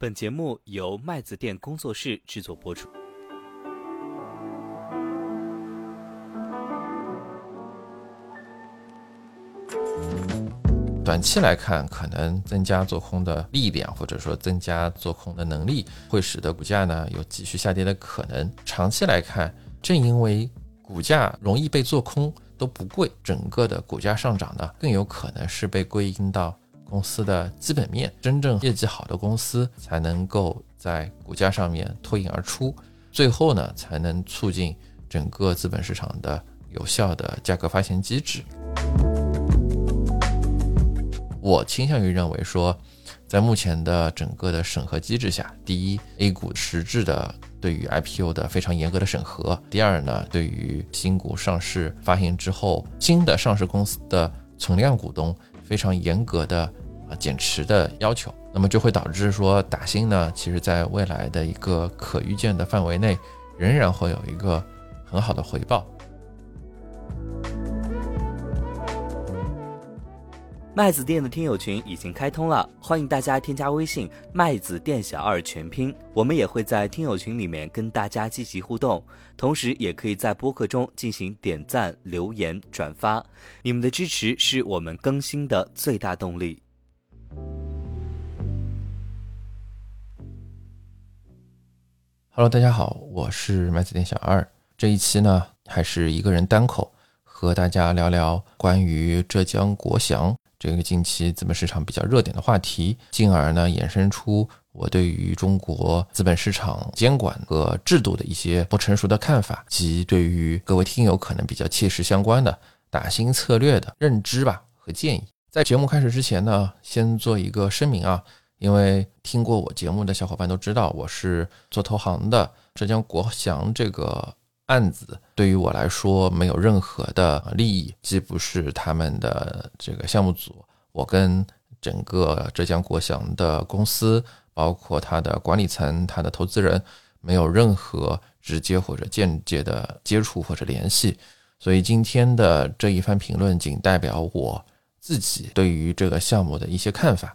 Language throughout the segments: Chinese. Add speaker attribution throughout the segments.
Speaker 1: 本节目由麦子店工作室制作播出。
Speaker 2: 短期来看，可能增加做空的力量，或者说增加做空的能力，会使得股价呢有继续下跌的可能。长期来看，正因为股价容易被做空都不贵，整个的股价上涨呢更有可能是被归因到公司的基本面。真正业绩好的公司才能够在股价上面脱颖而出，最后呢才能促进整个资本市场的有效的价格发行机制。我倾向于认为说，在目前的整个的审核机制下，第一，A 股实质的对于 IPO 的非常严格的审核；第二呢，对于新股上市发行之后，新的上市公司的存量股东非常严格的啊减持的要求，那么就会导致说打新呢，其实在未来的一个可预见的范围内，仍然会有一个很好的回报。
Speaker 1: 麦子店的听友群已经开通了，欢迎大家添加微信“麦子店小二”全拼。我们也会在听友群里面跟大家积极互动，同时也可以在播客中进行点赞、留言、转发。你们的支持是我们更新的最大动力。
Speaker 2: Hello，大家好，我是麦子店小二。这一期呢，还是一个人单口，和大家聊聊关于浙江国祥。这个近期资本市场比较热点的话题，进而呢衍生出我对于中国资本市场监管和制度的一些不成熟的看法，及对于各位听友可能比较切实相关的打新策略的认知吧和建议。在节目开始之前呢，先做一个声明啊，因为听过我节目的小伙伴都知道，我是做投行的，浙江国祥这个。案子对于我来说没有任何的利益，既不是他们的这个项目组，我跟整个浙江国祥的公司，包括他的管理层、他的投资人，没有任何直接或者间接的接触或者联系，所以今天的这一番评论仅代表我自己对于这个项目的一些看法。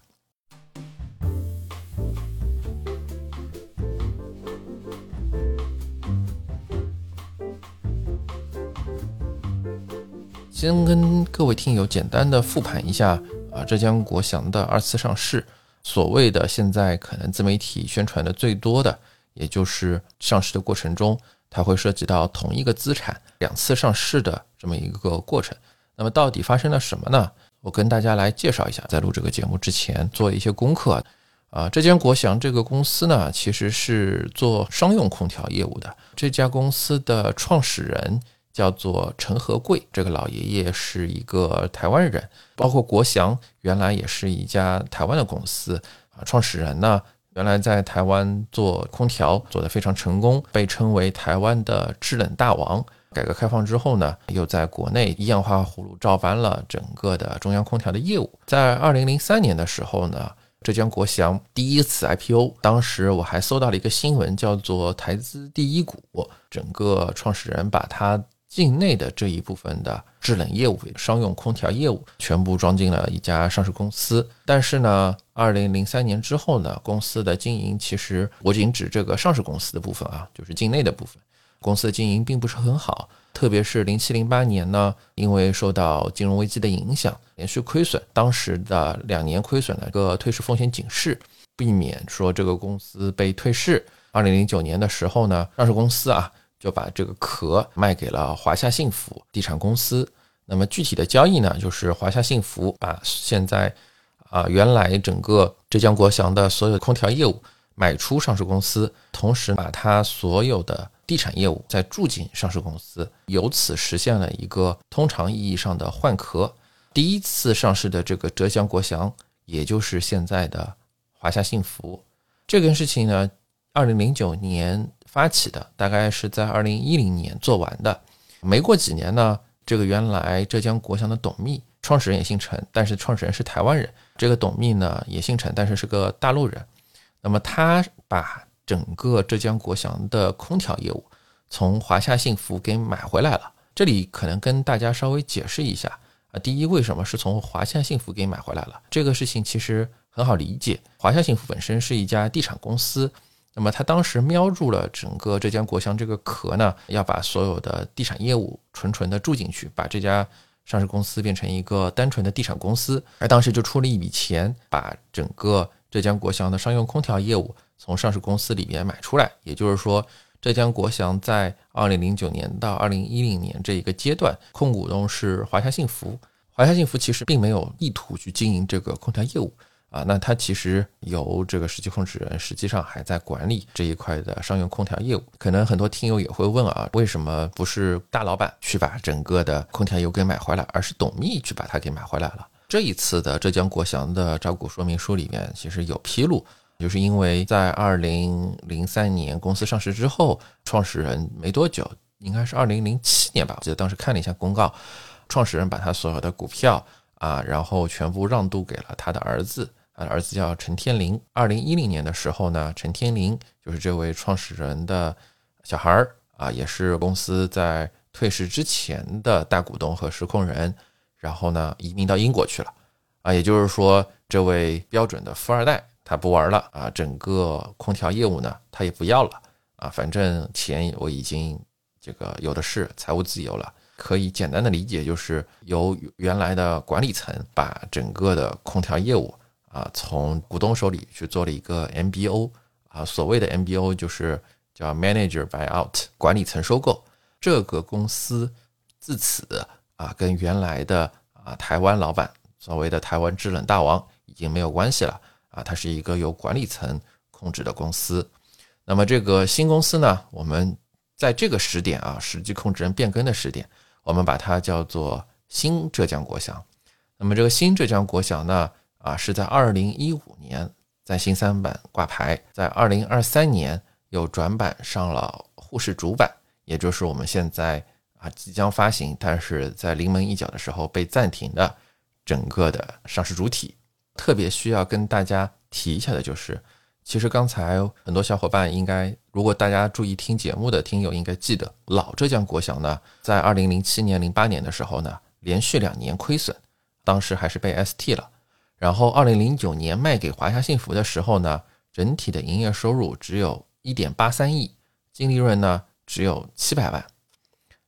Speaker 2: 先跟各位听友简单的复盘一下啊，浙江国祥的二次上市，所谓的现在可能自媒体宣传的最多的，也就是上市的过程中，它会涉及到同一个资产两次上市的这么一个过程。那么到底发生了什么呢？我跟大家来介绍一下，在录这个节目之前做一些功课啊。浙江国祥这个公司呢，其实是做商用空调业务的，这家公司的创始人。叫做陈和贵，这个老爷爷是一个台湾人，包括国祥原来也是一家台湾的公司啊，创始人呢原来在台湾做空调做得非常成功，被称为台湾的制冷大王。改革开放之后呢，又在国内一氧化葫芦照搬了整个的中央空调的业务。在二零零三年的时候呢，浙江国祥第一次 IPO，当时我还搜到了一个新闻，叫做台资第一股，整个创始人把他。境内的这一部分的制冷业务、商用空调业务全部装进了一家上市公司。但是呢，二零零三年之后呢，公司的经营其实我仅指这个上市公司的部分啊，就是境内的部分，公司的经营并不是很好。特别是零七零八年呢，因为受到金融危机的影响，连续亏损，当时的两年亏损的一个退市风险警示，避免说这个公司被退市。二零零九年的时候呢，上市公司啊。就把这个壳卖给了华夏幸福地产公司。那么具体的交易呢，就是华夏幸福把现在啊原来整个浙江国祥的所有空调业务买出上市公司，同时把它所有的地产业务再注进上市公司，由此实现了一个通常意义上的换壳。第一次上市的这个浙江国祥，也就是现在的华夏幸福，这件事情呢，二零零九年。发起的大概是在二零一零年做完的，没过几年呢，这个原来浙江国祥的董秘，创始人也姓陈，但是创始人是台湾人，这个董秘呢也姓陈，但是是个大陆人。那么他把整个浙江国祥的空调业务从华夏幸福给买回来了。这里可能跟大家稍微解释一下啊，第一，为什么是从华夏幸福给买回来了？这个事情其实很好理解。华夏幸福本身是一家地产公司，那么他当时瞄住了整个浙江国祥这个壳呢，要把所有的地产业务纯纯的住进去，把这家上市公司变成一个单纯的地产公司。而当时就出了一笔钱，把整个浙江国祥的商用空调业务从上市公司里面买出来。也就是说，浙江国祥在二零零九年到二零一零年这一个阶段，控股东是华夏幸福。华夏幸福其实并没有意图去经营这个空调业务啊，那它其实由这个实际控制人实际上还在管理这一块的商用空调业务。可能很多听友也会问啊，为什么不是大老板去把整个的空调业务给买回来，而是董秘去把它给买回来了？这一次的浙江国祥的招股说明书里面其实有披露，就是因为在二零零三年公司上市之后，创始人没多久，应该是二零零七年吧，我记得当时看了一下公告。创始人把他所有的股票啊，然后全部让渡给了他的儿子，他的儿子叫陈天林。二零一零年的时候呢，陈天林就是这位创始人的小孩儿啊，也是公司在退市之前的大股东和实控人，然后呢移民到英国去了啊，也就是说，这位标准的富二代不玩了啊，整个空调业务呢他也不要了啊，反正钱我已经这个有的是，财务自由了。可以简单的理解，就是由原来的管理层把整个的空调业务啊，从股东手里去做了一个 MBO 啊，所谓的 MBO 就是叫 Manager Buyout，管理层收购这个公司，自此啊，跟原来的啊台湾老板所谓的台湾制冷大王已经没有关系了啊，它是一个由管理层控制的公司。那么这个新公司呢，我们在这个时点啊，实际控制人变更的时点。我们把它叫做新浙江国祥。那么这个新浙江国祥呢，啊，是在二零一五年在新三板挂牌，在二零二三年又转板上了沪市主板，也就是我们现在啊即将发行，但是在临门一脚的时候被暂停的整个的上市主体。特别需要跟大家提一下的就是。其实刚才很多小伙伴应该，如果大家注意听节目的听友应该记得，老浙江国祥呢，在二零零七年、零八年的时候呢，连续两年亏损，当时还是被 ST 了。然后二零零九年卖给华夏幸福的时候呢，整体的营业收入只有一点八三亿，净利润呢只有七百万。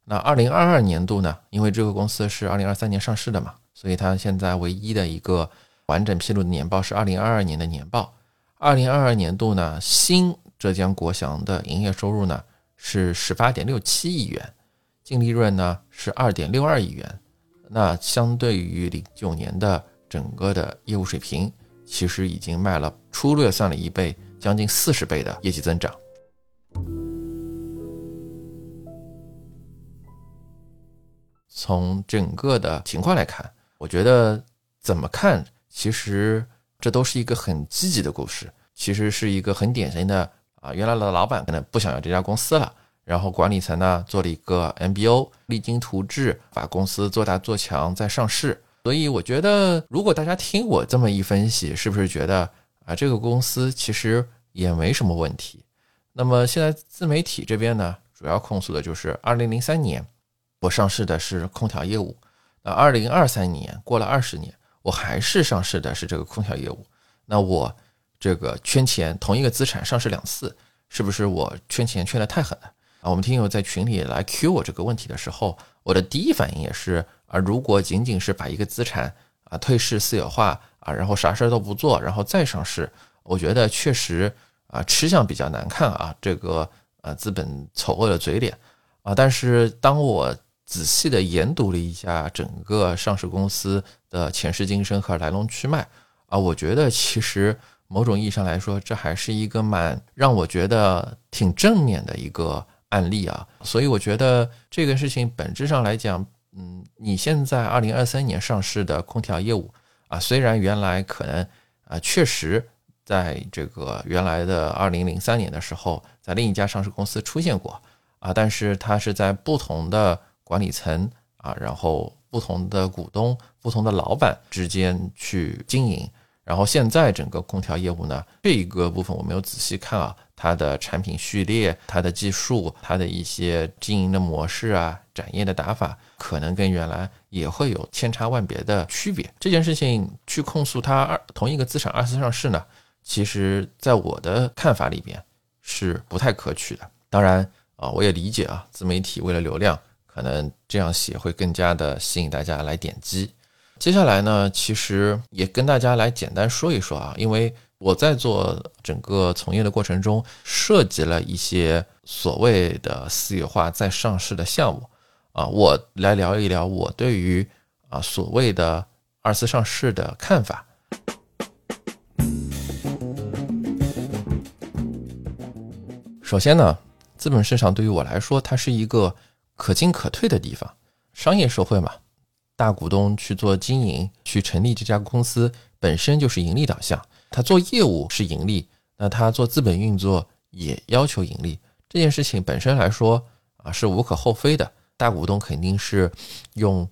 Speaker 2: 那二零二二年度呢，因为这个公司是二零二三年上市的嘛，所以它现在唯一的一个完整披露的年报是二零二二年的年报。二零二二年度呢，新浙江国祥的营业收入呢是十八点六七亿元，净利润呢是二点六二亿元。那相对于零九年的整个的业务水平，其实已经卖了粗略算了一倍，将近四十倍的业绩增长。从整个的情况来看，我觉得怎么看，其实。这都是一个很积极的故事，其实是一个很典型的啊，原来的老板可能不想要这家公司了，然后管理层呢做了一个 MBO，励精图治，把公司做大做强再上市。所以我觉得，如果大家听我这么一分析，是不是觉得啊，这个公司其实也没什么问题？那么现在自媒体这边呢，主要控诉的就是二零零三年我上市的是空调业务，那二零二三年过了二十年。我还是上市的是这个空调业务，那我这个圈钱同一个资产上市两次，是不是我圈钱圈的太狠了啊？我们听友在群里来 Q 我这个问题的时候，我的第一反应也是啊，如果仅仅是把一个资产啊退市私有化啊，然后啥事儿都不做，然后再上市，我觉得确实啊吃相比较难看啊，这个呃资本丑恶的嘴脸啊。但是当我仔细的研读了一下整个上市公司的前世今生和来龙去脉啊，我觉得其实某种意义上来说，这还是一个蛮让我觉得挺正面的一个案例啊。所以我觉得这个事情本质上来讲，嗯，你现在二零二三年上市的空调业务啊，虽然原来可能啊确实在这个原来的二零零三年的时候，在另一家上市公司出现过啊，但是它是在不同的。管理层啊，然后不同的股东、不同的老板之间去经营，然后现在整个空调业务呢，这一个部分我没有仔细看啊，它的产品序列、它的技术、它的一些经营的模式啊、展业的打法，可能跟原来也会有千差万别的区别。这件事情去控诉它二同一个资产二次上市呢，其实在我的看法里边是不太可取的。当然啊，我也理解啊，自媒体为了流量，可能这样写会更加的吸引大家来点击。接下来呢，其实也跟大家来简单说一说啊，因为我在做整个从业的过程中，涉及了一些所谓的私有化再上市的项目啊，我来聊一聊我对于啊所谓的二次上市的看法。首先呢，资本市场对于我来说，它是一个可进可退的地方，商业社会嘛。大股东去做经营，去成立这家公司本身就是盈利导向，他做业务是盈利，那他做资本运作也要求盈利。这件事情本身来说啊是无可厚非的，大股东肯定是用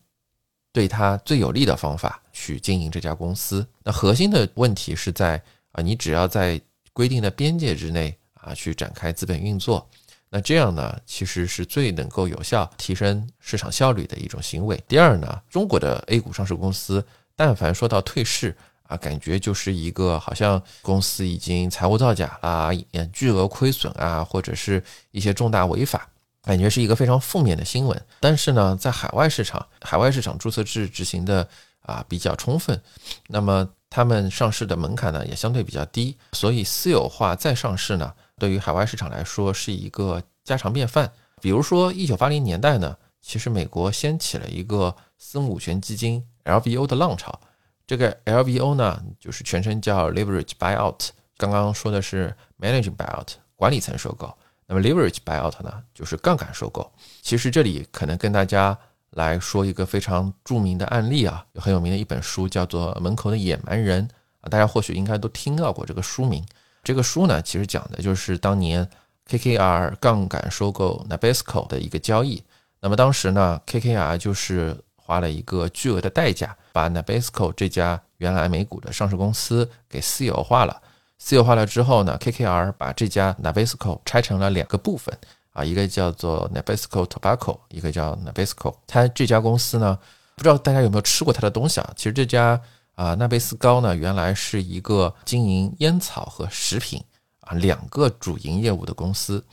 Speaker 2: 对他最有利的方法去经营这家公司。那核心的问题是在啊，你只要在规定的边界之内啊去展开资本运作。那这样呢，其实是最能够有效提升市场效率的一种行为。第二呢，中国的 A 股上市公司，但凡说到退市啊，感觉就是一个好像公司已经财务造假啦，巨额亏损啊，或者是一些重大违法，感觉是一个非常负面的新闻。但是呢，在海外市场，海外市场注册制执行的啊比较充分，那么他们上市的门槛呢也相对比较低，所以私有化再上市呢。对于海外市场来说是一个家常便饭。比如说，一九八零年代呢，其实美国掀起了一个私募股权基金 LBO 的浪潮。这个 LBO 呢，就是全称叫 Leverage Buyout。刚刚说的是 Managing Buyout，管理层收购。那么 Leverage Buyout 呢，就是杠杆收购。其实这里可能跟大家来说一个非常著名的案例啊，有很有名的一本书叫做《门口的野蛮人》啊，大家或许应该都听到过这个书名。这个书呢，其实讲的就是当年 KKR 杠杆收购 Nabisco 的一个交易。那么当时呢，KKR 就是花了一个巨额的代价，把 Nabisco 这家原来美股的上市公司给私有化了。私有化了之后呢，KKR 把这家 Nabisco 拆成了两个部分啊，一个叫做 Nabisco Tobacco，一个叫 Nabisco。它这家公司呢，不知道大家有没有吃过它的东西啊？其实这家。啊，纳贝斯高呢，原来是一个经营烟草和食品啊两个主营业务的公司。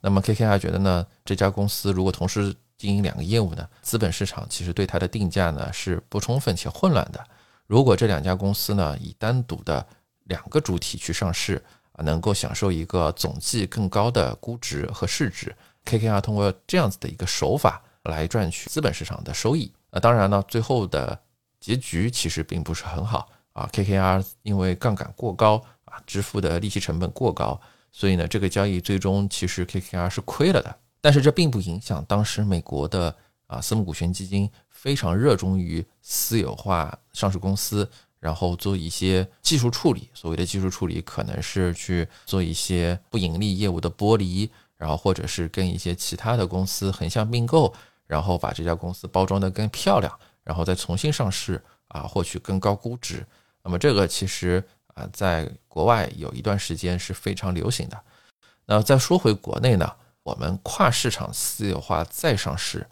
Speaker 2: 那么 KKR 觉得呢，这家公司如果同时经营两个业务呢，资本市场其实对它的定价呢是不充分且混乱的。如果这两家公司呢以单独的两个主体去上市啊，能够享受一个总计更高的估值和市值。KKR 通过这样子的一个手法来赚取资本市场的收益。那当然呢，最后的。结局其实并不是很好啊，KKR 因为杠杆过高啊，支付的利息成本过高，所以呢，这个交易最终其实 KKR 是亏了的。但是这并不影响当时美国的啊私募股权基金非常热衷于私有化上市公司，然后做一些技术处理。所谓的技术处理，可能是去做一些不盈利业务的剥离，然后或者是跟一些其他的公司横向并购，然后把这家公司包装得更漂亮。然后再重新上市啊，获取更高估值。那么这个其实啊，在国外有一段时间是非常流行的。那再说回国内呢，我们跨市场私有化再上市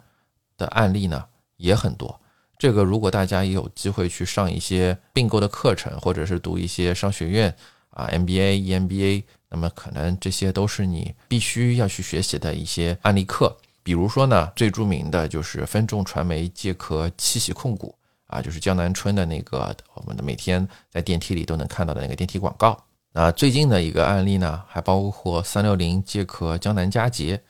Speaker 2: 的案例呢也很多。这个如果大家也有机会去上一些并购的课程，或者是读一些商学院啊 MBA、EMBA，那么可能这些都是你必须要去学习的一些案例课。比如说呢，最著名的就是分众传媒借壳七喜控股啊，就是江南春的那个，我们的每天在电梯里都能看到的那个电梯广告。那最近的一个案例呢，还包括三六零借壳江南嘉捷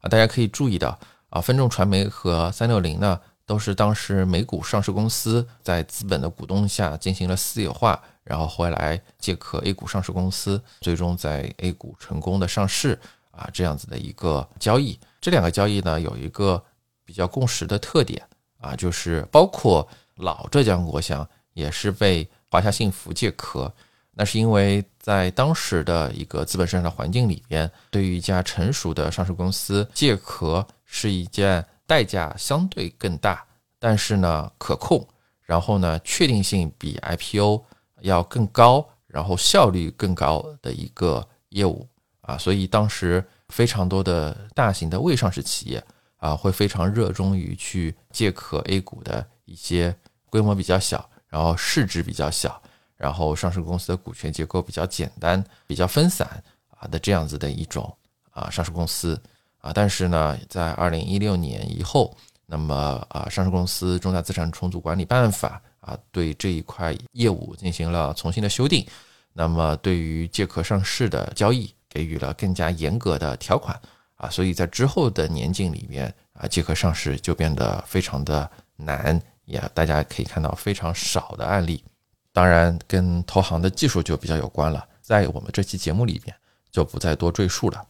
Speaker 2: 啊，大家可以注意到啊，分众传媒和三六零呢，都是当时美股上市公司在资本的鼓动下进行了私有化，然后回来借壳 A 股上市公司，最终在 A 股成功的上市啊，这样子的一个交易。这两个交易呢，有一个比较共识的特点啊，就是包括老浙江国祥也是被华夏幸福借壳，那是因为在当时的一个资本市场的环境里边，对于一家成熟的上市公司借壳是一件代价相对更大，但是呢可控，然后呢确定性比 IPO 要更高，然后效率更高的一个业务啊，所以当时非常多的大型的未上市企业啊，会非常热衷于去借壳 A 股的一些规模比较小，然后市值比较小，然后上市公司的股权结构比较简单、比较分散啊的这样子的一种啊上市公司啊，但是呢，在二零一六年以后，那么啊，上市公司重大资产重组管理办法。啊，对这一块业务进行了重新的修订，那么对于借壳上市的交易给予了更加严格的条款啊，所以在之后的年景里面啊，借壳上市就变得非常的难，也大家可以看到非常少的案例。当然，跟投行的技术就比较有关了，在我们这期节目里边就不再多赘述了。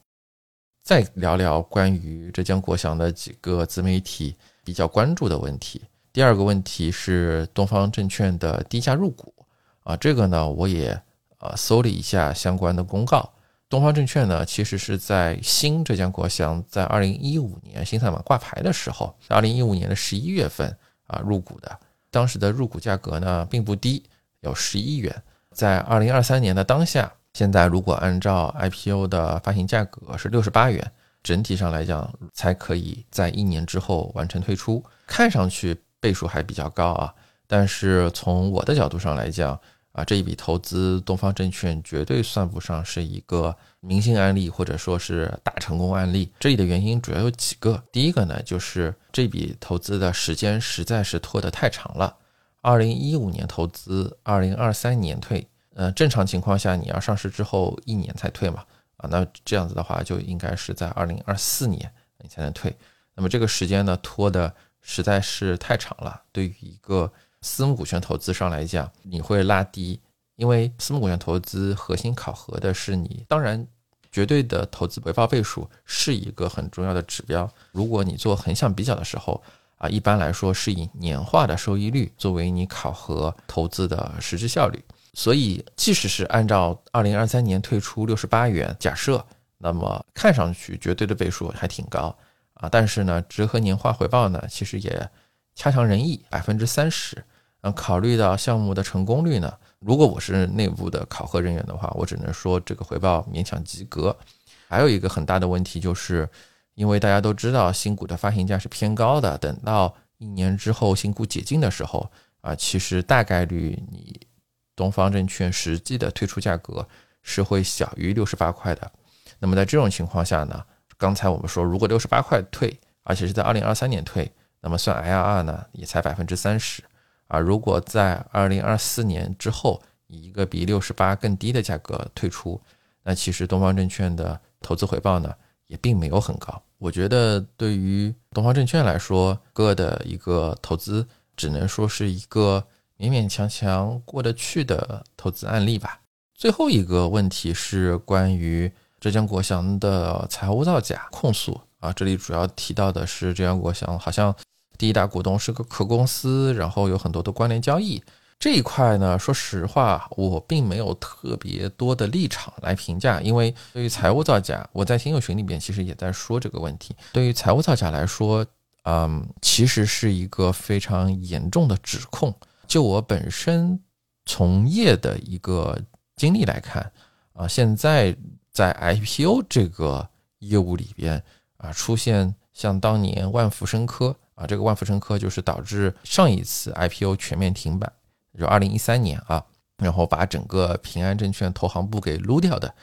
Speaker 2: 再聊聊关于浙江国祥的几个自媒体比较关注的问题。第二个问题是东方证券的低价入股啊，这个呢我也呃搜了一下相关的公告。东方证券呢其实是在新浙江国祥在二零一五年新三板挂牌的时候，二零一五年的十一月份啊入股的，当时的入股价格呢并不低，有十亿元。在二零二三年的当下，现在如果按照 IPO 的发行价格是六十八元，整体上来讲才可以在一年之后完成退出，看上去。倍数还比较高啊，但是从我的角度上来讲啊，这一笔投资东方证券绝对算不上是一个明星案例或者说是大成功案例。这里的原因主要有几个，第一个呢，就是这笔投资的时间实在是拖得太长了，二零一五年投资，二零二三年退，呃，正常情况下你要上市之后一年才退嘛，啊，那这样子的话就应该是在二零二四年你才能退，那么这个时间呢拖的。实在是太长了，对于一个私募股权投资上来讲，你会拉低，因为私募股权投资核心考核的是你，当然绝对的投资回报倍数是一个很重要的指标。如果你做横向比较的时候，啊，一般来说是以年化的收益率作为你考核投资的实质效率。所以，即使是按照二零二三年退出六十八元假设，那么看上去绝对的倍数还挺高。啊，但是呢，折合年化回报呢，其实也恰强人意，百分之三十。嗯，考虑到项目的成功率呢，如果我是内部的考核人员的话，我只能说这个回报勉强及格。还有一个很大的问题就是，因为大家都知道新股的发行价是偏高的，等到一年之后新股解禁的时候，啊，其实大概率你东方证券实际的退出价格是会小于六十八块的。那么在这种情况下呢？刚才我们说，如果六十八块退，而且是在二零二三年退，那么算 IRR 呢，也才百分之三十啊。如果在二零二四年之后以一个比六十八更低的价格退出，那其实东方证券的投资回报呢，也并没有很高。我觉得对于东方证券来说，个的一个投资，只能说是一个勉勉强强过得去的投资案例吧。最后一个问题是关于。浙江国祥的财务造假控诉啊，这里主要提到的是浙江国祥好像第一大股东是个壳公司，然后有很多的关联交易这一块呢。说实话，我并没有特别多的立场来评价，因为对于财务造假，我在听友群里边其实也在说这个问题。对于财务造假来说，嗯，其实是一个非常严重的指控。就我本身从业的一个经历来看啊，现在。在 IPO 这个业务里边啊，出现像当年万福生科啊，这个万福生科就是导致上一次 IPO 全面停板，就二零一三年啊，然后把整个平安证券投行部给撸掉的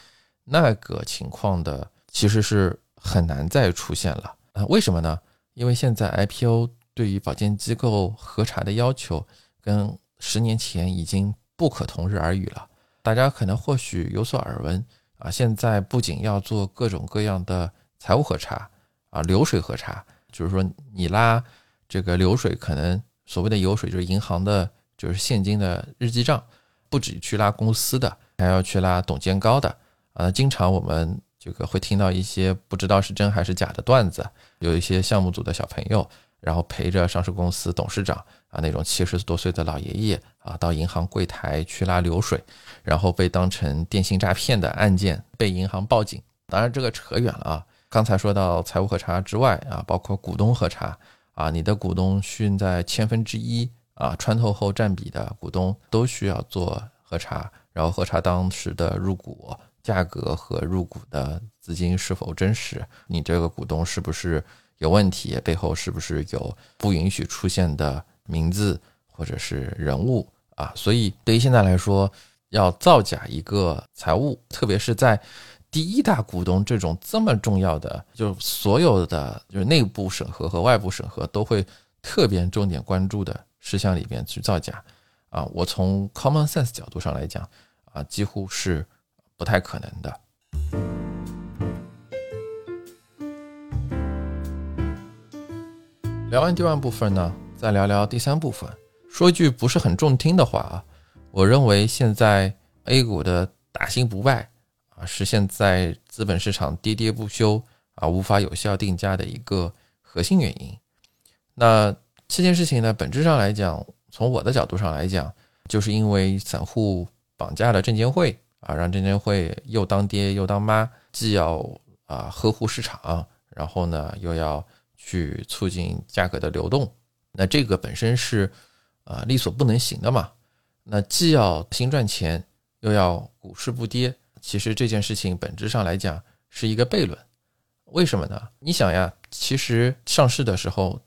Speaker 2: 那个情况的，其实是很难再出现了啊？为什么呢？因为现在 IPO 对于保荐机构核查的要求跟十年前已经不可同日而语了。大家可能或许有所耳闻。啊，现在不仅要做各种各样的财务核查啊，流水核查，就是说你拉这个流水，可能所谓的油水就是银行的，就是现金的日记账，不止去拉公司的，还要去拉董监高的。啊，经常我们这个会听到一些不知道是真还是假的段子，有一些项目组的小朋友，然后陪着上市公司董事长啊，那种七十多岁的老爷爷啊，到银行柜台去拉流水。然后被当成电信诈骗的案件被银行报警，当然这个扯远了啊。刚才说到财务核查之外啊，包括股东核查啊，你的股东训在千分之一啊穿透后占比的股东都需要做核查，然后核查当时的入股价格和入股的资金是否真实，你这个股东是不是有问题，背后是不是有不允许出现的名字或者是人物啊？所以对于现在来说，要造假一个财务，特别是在第一大股东这种这么重要的，就所有的就是内部审核和外部审核都会特别重点关注的事项里边去造假啊，我从 common sense 角度上来讲啊，几乎是不太可能的。聊完第二部分呢，再聊聊第三部分。说一句不是很中听的话啊，我认为现在 A 股的打新不败。啊，是现在资本市场跌跌不休啊，无法有效定价的一个核心原因。那这件事情呢，本质上来讲，从我的角度上来讲，就是因为散户绑架了证监会啊，让证监会又当爹又当妈，既要啊呵护市场，然后呢又要去促进价格的流动。那这个本身是啊力所不能行的嘛。那既要新赚钱，又要股市不跌。其实这件事情本质上来讲是一个悖论，为什么呢？你想呀，其实上市的时候，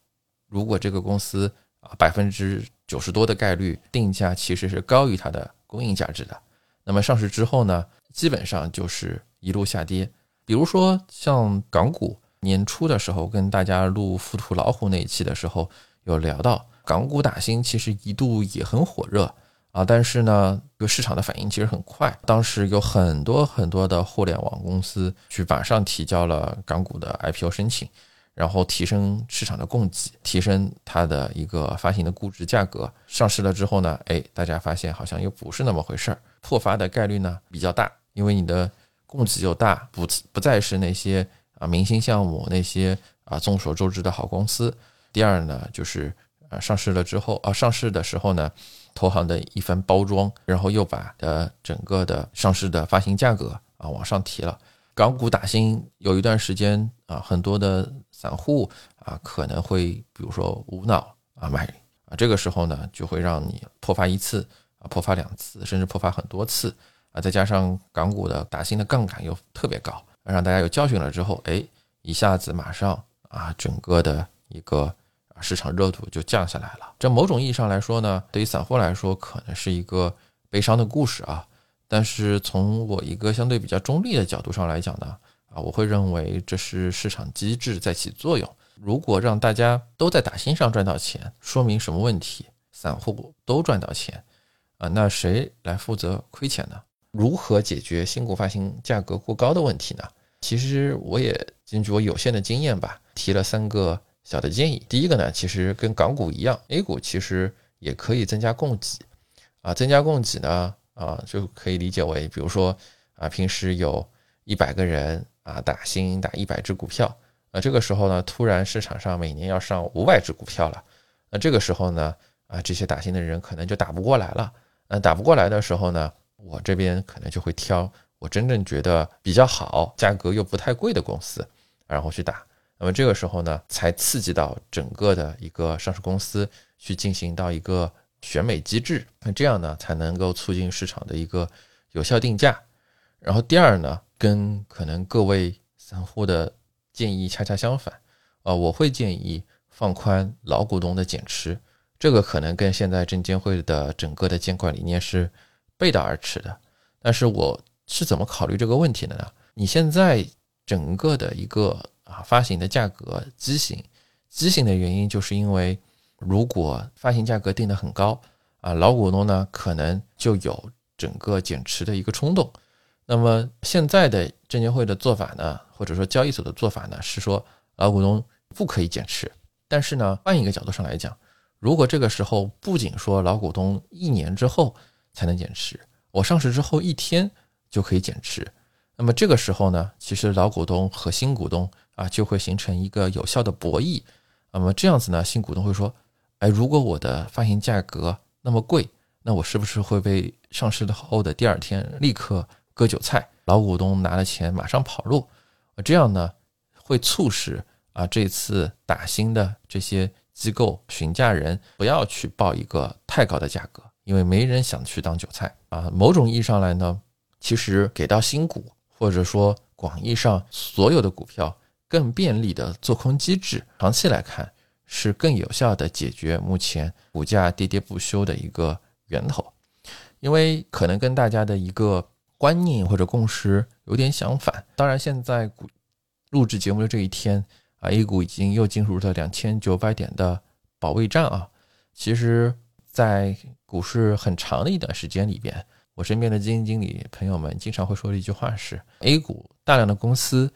Speaker 2: 如果这个公司啊百分之九十多的概率定价其实是高于它的公应价值的，那么上市之后呢，基本上就是一路下跌。比如说像港股年初的时候跟大家录富途老虎那一期的时候，有聊到港股打新其实一度也很火热。啊，但是呢，这个市场的反应其实很快。当时有很多很多的互联网公司去马上提交了港股的 IPO 申请，然后提升市场的供给，提升它的一个发行的估值价格。上市了之后呢，哎，大家发现好像又不是那么回事儿，破发的概率呢比较大，因为你的供给又大，不不再是那些啊明星项目，那些啊众所周知的好公司。第二呢，就是啊上市了之后啊上市的时候呢。投行的一番包装，然后又把的整个的上市的发行价格啊往上提了。港股打新有一段时间啊，很多的散户啊可能会比如说无脑啊买啊，这个时候呢就会让你破发一次啊，破发两次，甚至破发很多次啊。再加上港股的打新的杠杆又特别高，让大家有教训了之后，哎，一下子马上啊整个的一个。市场热度就降下来了。这某种意义上来说呢，对于散户来说可能是一个悲伤的故事啊。但是从我一个相对比较中立的角度上来讲呢，啊，我会认为这是市场机制在起作用。如果让大家都在打新上赚到钱，说明什么问题？散户都赚到钱啊，那谁来负责亏钱呢？如何解决新股发行价格过高的问题呢？其实我也根据我有限的经验吧，提了三个。小的建议，第一个呢，其实跟港股一样，A 股其实也可以增加供给，啊，增加供给呢，啊，就可以理解为，比如说啊，平时有一百个人啊打新打一百只股票，那这个时候呢，突然市场上每年要上五百只股票了，那这个时候呢，啊，这些打新的人可能就打不过来了，那打不过来的时候呢，我这边可能就会挑我真正觉得比较好，价格又不太贵的公司，然后去打。那么这个时候呢，才刺激到整个的一个上市公司去进行到一个选美机制，那这样呢才能够促进市场的一个有效定价。然后第二呢，跟可能各位散户的建议恰恰相反，啊，我会建议放宽老股东的减持，这个可能跟现在证监会的整个的监管理念是背道而驰的。但是我是怎么考虑这个问题的呢？你现在整个的一个。啊，发行的价格畸形，畸形的原因就是因为，如果发行价格定得很高，啊，老股东呢可能就有整个减持的一个冲动。那么现在的证监会的做法呢，或者说交易所的做法呢，是说老股东不可以减持。但是呢，换一个角度上来讲，如果这个时候不仅说老股东一年之后才能减持，我上市之后一天就可以减持，那么这个时候呢，其实老股东和新股东。啊，就会形成一个有效的博弈。那么这样子呢，新股东会说：“哎，如果我的发行价格那么贵，那我是不是会被上市的后的第二天立刻割韭菜？老股东拿了钱马上跑路。这样呢，会促使啊这次打新的这些机构询价人不要去报一个太高的价格，因为没人想去当韭菜啊。某种意义上来呢，其实给到新股或者说广义上所有的股票更便利的做空机制，长期来看是更有效的解决目前股价跌跌不休的一个源头。因为可能跟大家的一个观念或者共识有点相反。当然，现在股录制节目的这一天啊，A 股已经又进入了两千九百点的保卫战啊。其实，在股市很长的一段时间里边，我身边的基金经理朋友们经常会说的一句话是：A 股大量的公司，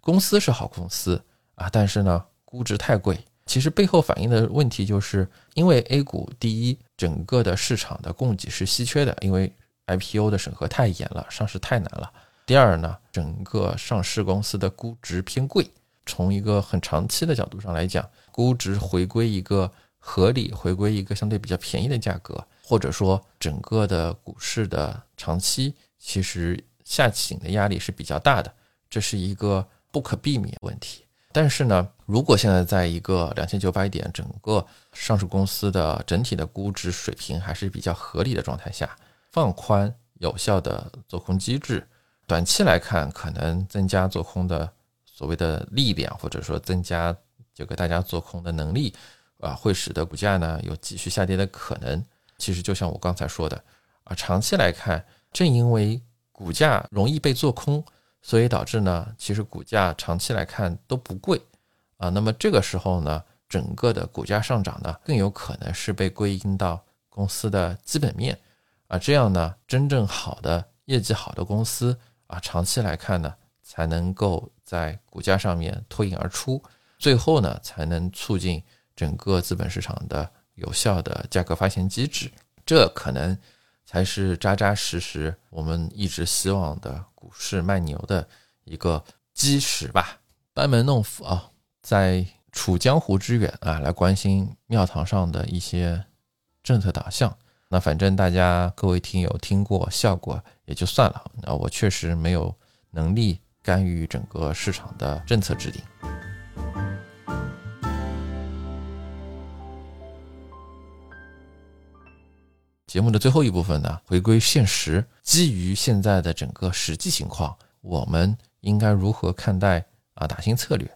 Speaker 2: 公司是好公司啊，但是呢，估值太贵。其实背后反映的问题就是，因为 A 股第一，整个的市场的供给是稀缺的，因为 IPO 的审核太严了，上市太难了。第二呢，整个上市公司的估值偏贵。从一个很长期的角度上来讲，估值回归一个合理，回归一个相对比较便宜的价格，或者说整个的股市的长期其实下行的压力是比较大的，这是一个不可避免问题。但是呢，如果现在在一个两千九百点，整个上市公司的整体的估值水平还是比较合理的状态下，放宽有效的做空机制，短期来看可能增加做空的所谓的力量，或者说增加这个大家做空的能力，啊，会使得股价呢有继续下跌的可能。其实就像我刚才说的，啊，长期来看，正因为股价容易被做空。所以导致呢，其实股价长期来看都不贵啊。那么这个时候呢，整个的股价上涨呢，更有可能是被归因到公司的基本面啊。这样呢，真正好的业绩好的公司啊，长期来看呢，才能够在股价上面脱颖而出，最后呢，才能促进整个资本市场的有效的价格发现机制。这可能。才是扎扎实实我们一直希望的股市卖牛的一个基石吧。班门弄斧啊，在处江湖之远啊，来关心庙堂上的一些政策导向。那反正大家各位听友听过效果也就算了。那我确实没有能力干预整个市场的政策制定。节目的最后一部分呢，回归现实，基于现在的整个实际情况，我们应该如何看待啊打新策略？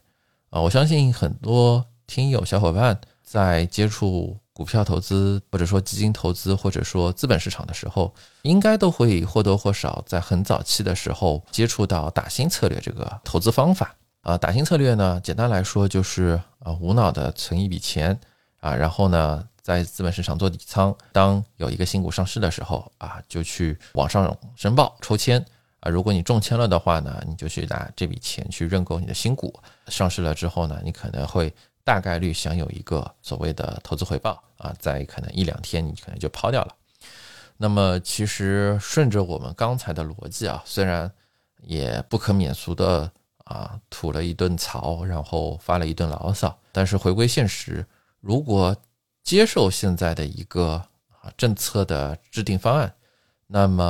Speaker 2: 啊，我相信很多听友小伙伴在接触股票投资，或者说基金投资，或者说资本市场的时候，应该都会或多或少在很早期的时候接触到打新策略这个投资方法。啊，打新策略呢，简单来说就是啊无脑的存一笔钱啊，然后呢。在资本市场做底仓，当有一个新股上市的时候啊，就去网上申报抽签啊。如果你中签了的话呢，你就去拿这笔钱去认购你的新股。上市了之后呢，你可能会大概率享有一个所谓的投资回报啊，在可能一两天你可能就抛掉了。那么其实顺着我们刚才的逻辑啊，虽然也不可免俗的啊吐了一顿槽，然后发了一顿牢骚，但是回归现实，如果接受现在的一个啊政策的制定方案，那么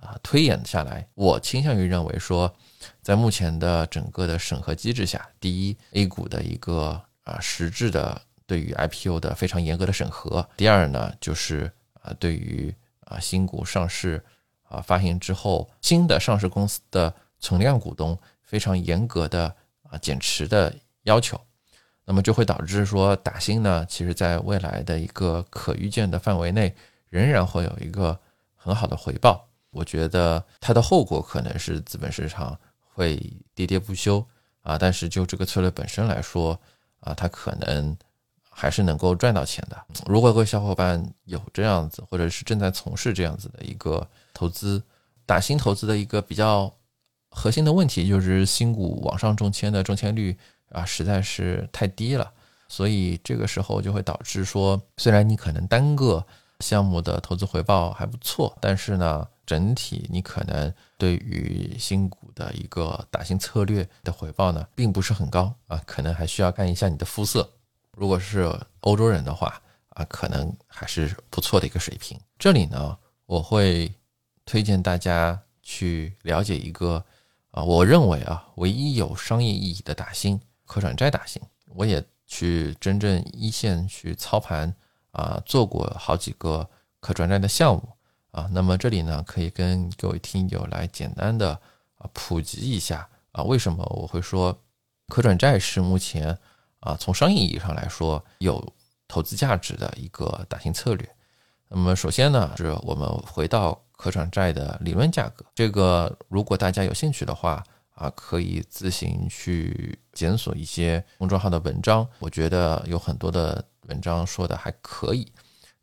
Speaker 2: 啊推演下来，我倾向于认为说，在目前的整个的审核机制下，第一，A 股的一个啊实质的对于 IPO 的非常严格的审核；第二呢，就是啊对于啊新股上市啊发行之后，新的上市公司的存量股东非常严格的啊减持的要求。那么就会导致说打新呢，其实在未来的一个可预见的范围内，仍然会有一个很好的回报。我觉得它的后果可能是资本市场会喋喋不休啊，但是就这个策略本身来说啊，它可能还是能够赚到钱的。如果各位小伙伴有这样子，或者是正在从事这样子的一个投资打新投资的一个比较核心的问题，就是新股网上中签的中签率。啊，实在是太低了，所以这个时候就会导致说，虽然你可能单个项目的投资回报还不错，但是呢，整体你可能对于新股的一个打新策略的回报呢，并不是很高啊，可能还需要看一下你的肤色。如果是欧洲人的话啊，可能还是不错的一个水平。这里呢，我会推荐大家去了解一个啊，我认为啊，唯一有商业意义的打新。可转债打新，我也去真正一线去操盘啊，做过好几个可转债的项目啊。那么这里呢，可以跟各位听友来简单的啊普及一下啊，为什么我会说可转债是目前啊从商业意义上来说有投资价值的一个打新策略。那么首先呢，是我们回到可转债的理论价格，这个如果大家有兴趣的话。啊，可以自行去检索一些公众号的文章，我觉得有很多的文章说的还可以。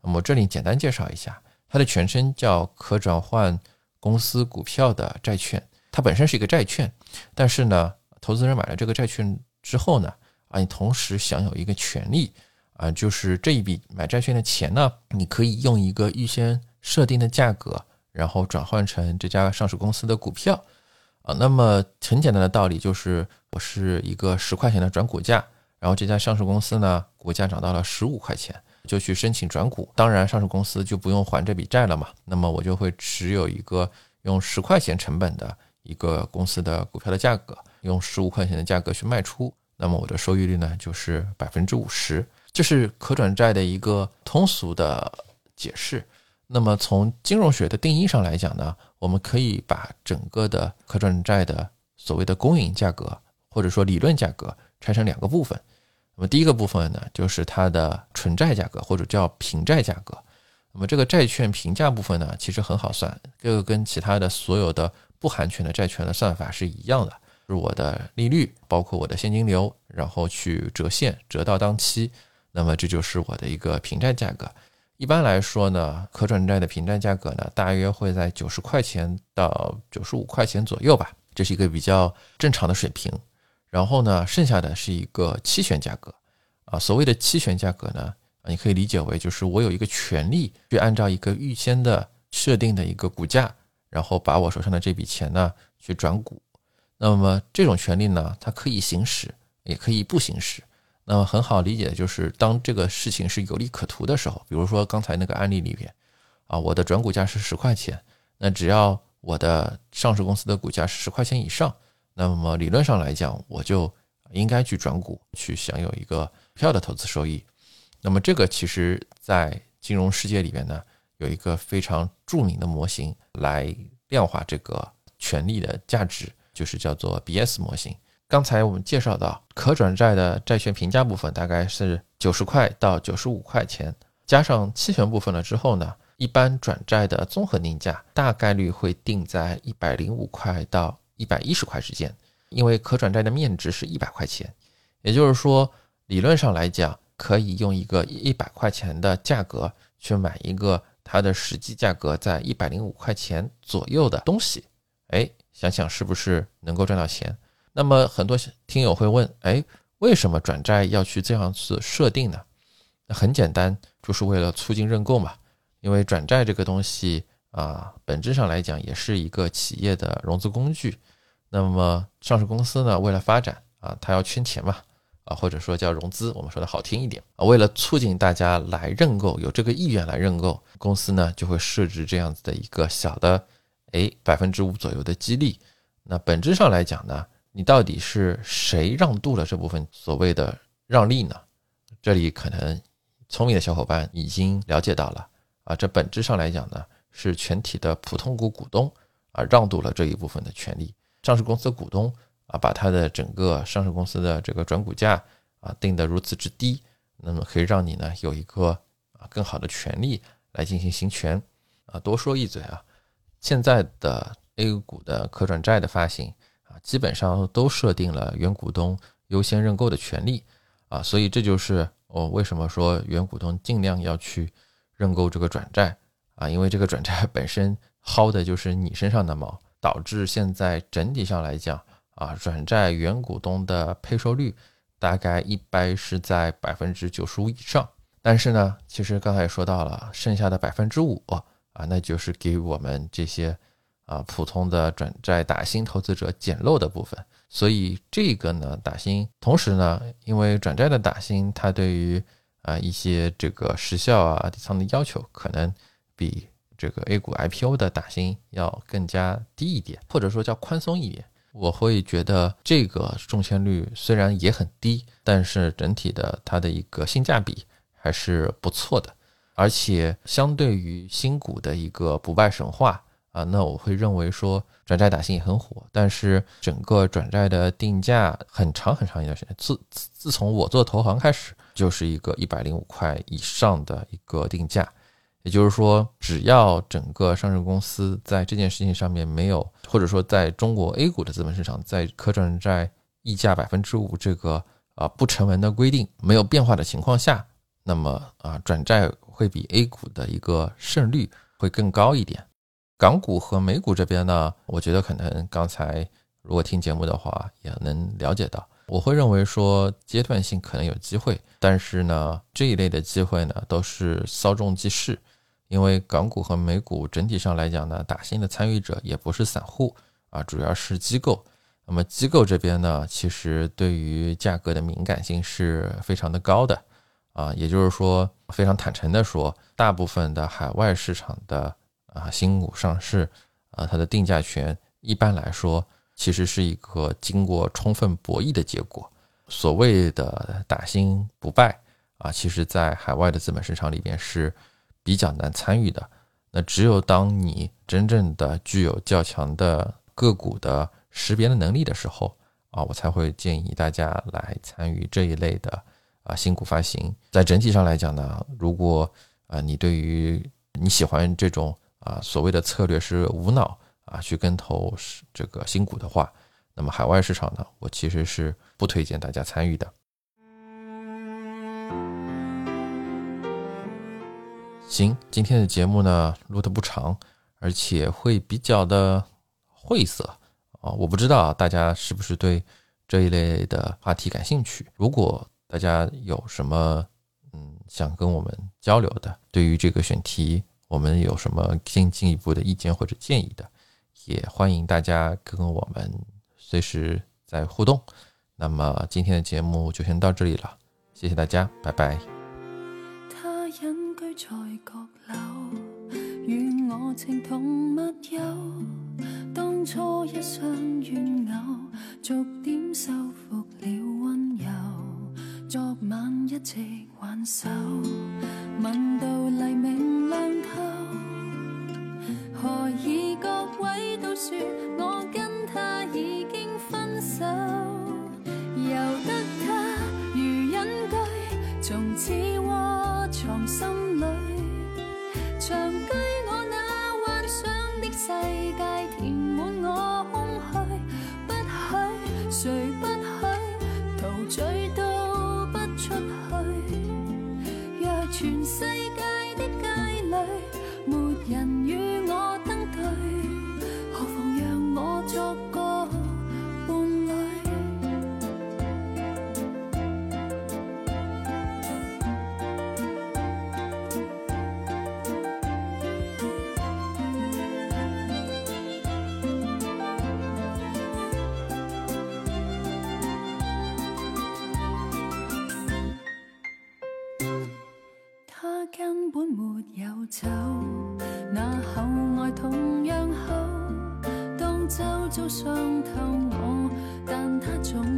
Speaker 2: 那么这里简单介绍一下，它的全称叫可转换公司股票的债券，它本身是一个债券，但是呢，投资人买了这个债券之后呢，啊，你同时享有一个权利，啊，就是这一笔买债券的钱呢，你可以用一个预先设定的价格，然后转换成这家上市公司的股票。啊，那么很简单的道理就是，我是一个十块钱的转股价，然后这家上市公司呢，股价涨到了十五块钱，就去申请转股，当然上市公司就不用还这笔债了嘛，那么我就会持有一个用十块钱成本的一个公司的股票的价格，用十五块钱的价格去卖出，那么我的收益率呢就是百分之五十，这是可转债的一个通俗的解释。那么从金融学的定义上来讲呢，我们可以把整个的可转债的所谓的公允价格或者说理论价格拆成两个部分。那么第一个部分呢，就是它的纯债价格或者叫平债价格。那么这个债券评价部分呢，其实很好算，这个跟其他的所有的不含权的债券的算法是一样的，是我的利率包括我的现金流，然后去折现折到当期，那么这就是我的一个平债价格。一般来说呢，可转债的平债价格呢，大约会在九十块钱到九十五块钱左右吧，这是一个比较正常的水平。然后呢，剩下的是一个期权价格啊。所谓的期权价格呢，你可以理解为就是我有一个权利去按照一个预先的设定的一个股价，然后把我手上的这笔钱呢去转股。那么这种权利呢，它可以行使，也可以不行使。那么很好理解就是，当这个事情是有利可图的时候，比如说刚才那个案例里边，啊，我的转股价是十块钱，那只要我的上市公司的股价是十块钱以上，那么理论上来讲，我就应该去转股，去享有一个票的投资收益。那么这个其实在金融世界里边呢，有一个非常著名的模型来量化这个权利的价值，就是叫做 BS 模型。刚才我们介绍到，可转债的债券评价部分大概是九十块到九十五块钱，加上期权部分了之后呢，一般转债的综合定价大概率会定在一百零五块到一百一十块之间，因为可转债的面值是一百块钱，也就是说，理论上来讲，可以用一个一百块钱的价格去买一个它的实际价格在一百零五块钱左右的东西，哎，想想是不是能够赚到钱？那么很多听友会问，哎，为什么转债要去这样子设定呢？那很简单，就是为了促进认购嘛。因为转债这个东西啊，本质上来讲也是一个企业的融资工具。那么上市公司呢，为了发展啊，它要圈钱嘛，啊，或者说叫融资，我们说的好听一点啊，为了促进大家来认购，有这个意愿来认购，公司呢就会设置这样子的一个小的，哎，百分之五左右的激励。那本质上来讲呢？你到底是谁让渡了这部分所谓的让利呢？这里可能聪明的小伙伴已经了解到了啊，这本质上来讲呢，是全体的普通股股东啊让渡了这一部分的权利。上市公司股东啊，把他的整个上市公司的这个转股价啊定得如此之低，那么可以让你呢有一个啊更好的权利来进行行权啊。多说一嘴啊，现在的 A 股的可转债的发行。基本上都设定了原股东优先认购的权利啊，所以这就是我为什么说原股东尽量要去认购这个转债啊，因为这个转债本身薅的就是你身上的毛，导致现在整体上来讲啊，转债原股东的配售率大概一般是在百分之九十五以上。但是呢，其实刚才也说到了，剩下的百分之五啊，那就是给我们这些。啊，普通的转债打新投资者捡漏的部分，所以这个呢，打新，同时呢，因为转债的打新，它对于啊一些这个时效啊、底仓的要求，可能比这个 A 股 IPO 的打新要更加低一点，或者说叫宽松一点。我会觉得这个中签率虽然也很低，但是整体的它的一个性价比还是不错的。而且相对于新股的一个不败神话啊，那我会认为说转债打新也很火，但是整个转债的定价很长很长一段时间，自自从我做投行开始，就是一个一百零五块以上的一个定价。也就是说，只要整个上市公司在这件事情上面没有，或者说在中国 A 股的资本市场，在可转债溢价百分之五这个啊不成文的规定没有变化的情况下，那么啊转债会比 A 股的一个胜率会更高一点。港股和美股这边呢，我觉得可能刚才如果听节目的话也能了解到，我会认为说阶段性可能有机会，但是呢这一类的机会呢都是稍纵即逝。因为港股和美股整体上来讲呢，打新的参与者也不是散户啊，主要是机构。那么机构这边呢，其实对于价格的敏感性是非常的高的啊，也就是说，非常坦诚的说，大部分的海外市场的啊新股上市啊，它的定价权一般来说其实是一个经过充分博弈的结果。所谓的打新不败啊，其实在海外的资本市场里边是。比较难参与的，那只有当你真正的具有较强的个股的识别的能力的时候啊，我才会建议大家来参与这一类的啊新股发行。在整体上来讲呢，如果啊你对于你喜欢这种啊所谓的策略是无脑啊去跟投这个新股的话，那么海外市场呢，我其实是不推荐大家参与的。行，今天的节目呢录的不长，而且会比较的晦涩啊！我不知道大家是不是对这一类的话题感兴趣。如果大家有什么嗯想跟我们交流的，对于这个选题我们有什么更进一步的意见或者建议的，也欢迎大家跟我们随时在互动。那么今天的节目就先到这里了，谢谢大家，拜拜。
Speaker 3: 情同密友，当初一双怨偶，逐点修复了温柔。昨晚一直挽手，吻到黎明亮透，何以各位都说我跟他已经分手？早伤透我，但他总